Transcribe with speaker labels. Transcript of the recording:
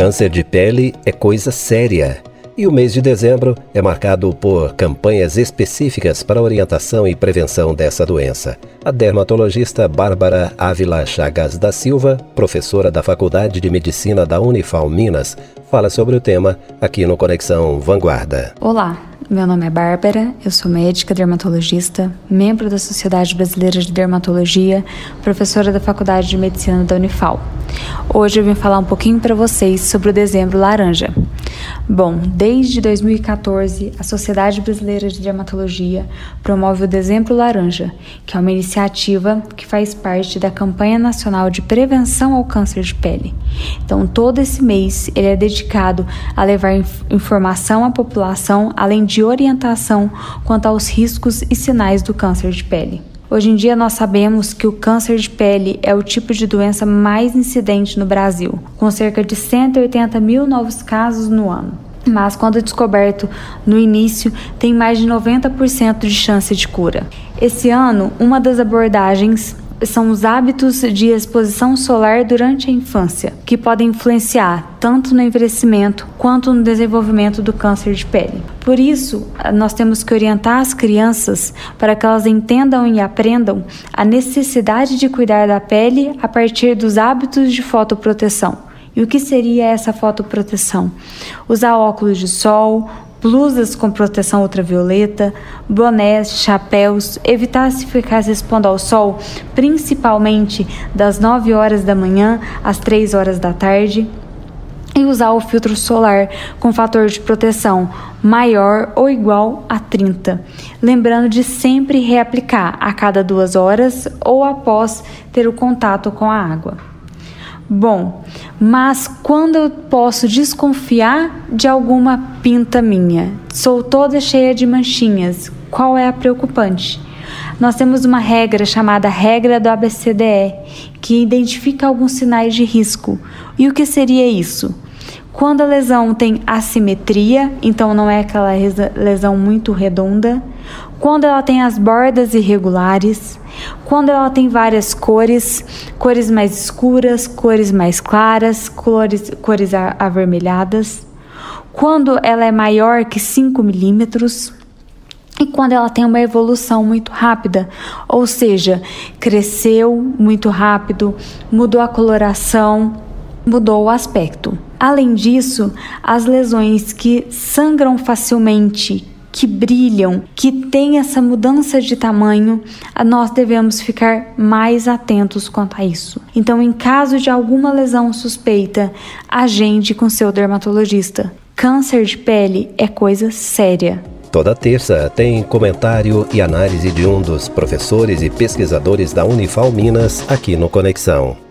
Speaker 1: Câncer de pele é coisa séria. E o mês de dezembro é marcado por campanhas específicas para orientação e prevenção dessa doença. A dermatologista Bárbara Ávila Chagas da Silva, professora da Faculdade de Medicina da Unifal Minas, fala sobre o tema aqui no Conexão Vanguarda.
Speaker 2: Olá, meu nome é Bárbara, eu sou médica dermatologista, membro da Sociedade Brasileira de Dermatologia, professora da Faculdade de Medicina da Unifal. Hoje eu vim falar um pouquinho para vocês sobre o dezembro laranja. Bom, desde 2014, a Sociedade Brasileira de Dermatologia promove o Dezembro Laranja, que é uma iniciativa que faz parte da campanha nacional de prevenção ao câncer de pele. Então, todo esse mês ele é dedicado a levar informação à população, além de orientação quanto aos riscos e sinais do câncer de pele. Hoje em dia, nós sabemos que o câncer de pele é o tipo de doença mais incidente no Brasil, com cerca de 180 mil novos casos no ano. Mas, quando descoberto no início, tem mais de 90% de chance de cura. Esse ano, uma das abordagens são os hábitos de exposição solar durante a infância, que podem influenciar tanto no envelhecimento quanto no desenvolvimento do câncer de pele. Por isso, nós temos que orientar as crianças para que elas entendam e aprendam a necessidade de cuidar da pele a partir dos hábitos de fotoproteção. E o que seria essa fotoproteção? Usar óculos de sol, blusas com proteção ultravioleta, bonés, chapéus, evitar se ficar expondo ao sol, principalmente das 9 horas da manhã às 3 horas da tarde. E usar o filtro solar com fator de proteção maior ou igual a 30. Lembrando de sempre reaplicar a cada duas horas ou após ter o contato com a água. Bom, mas quando eu posso desconfiar de alguma pinta minha? Sou toda cheia de manchinhas. Qual é a preocupante? Nós temos uma regra chamada regra do ABCDE, que identifica alguns sinais de risco. E o que seria isso? Quando a lesão tem assimetria, então não é aquela lesão muito redonda, quando ela tem as bordas irregulares, quando ela tem várias cores, cores mais escuras, cores mais claras, cores, cores avermelhadas, quando ela é maior que 5 milímetros e quando ela tem uma evolução muito rápida, ou seja, cresceu muito rápido, mudou a coloração, mudou o aspecto. Além disso, as lesões que sangram facilmente, que brilham, que têm essa mudança de tamanho, nós devemos ficar mais atentos quanto a isso. Então, em caso de alguma lesão suspeita, agende com seu dermatologista. Câncer de pele é coisa séria.
Speaker 1: Toda terça tem comentário e análise de um dos professores e pesquisadores da Unifal Minas aqui no Conexão.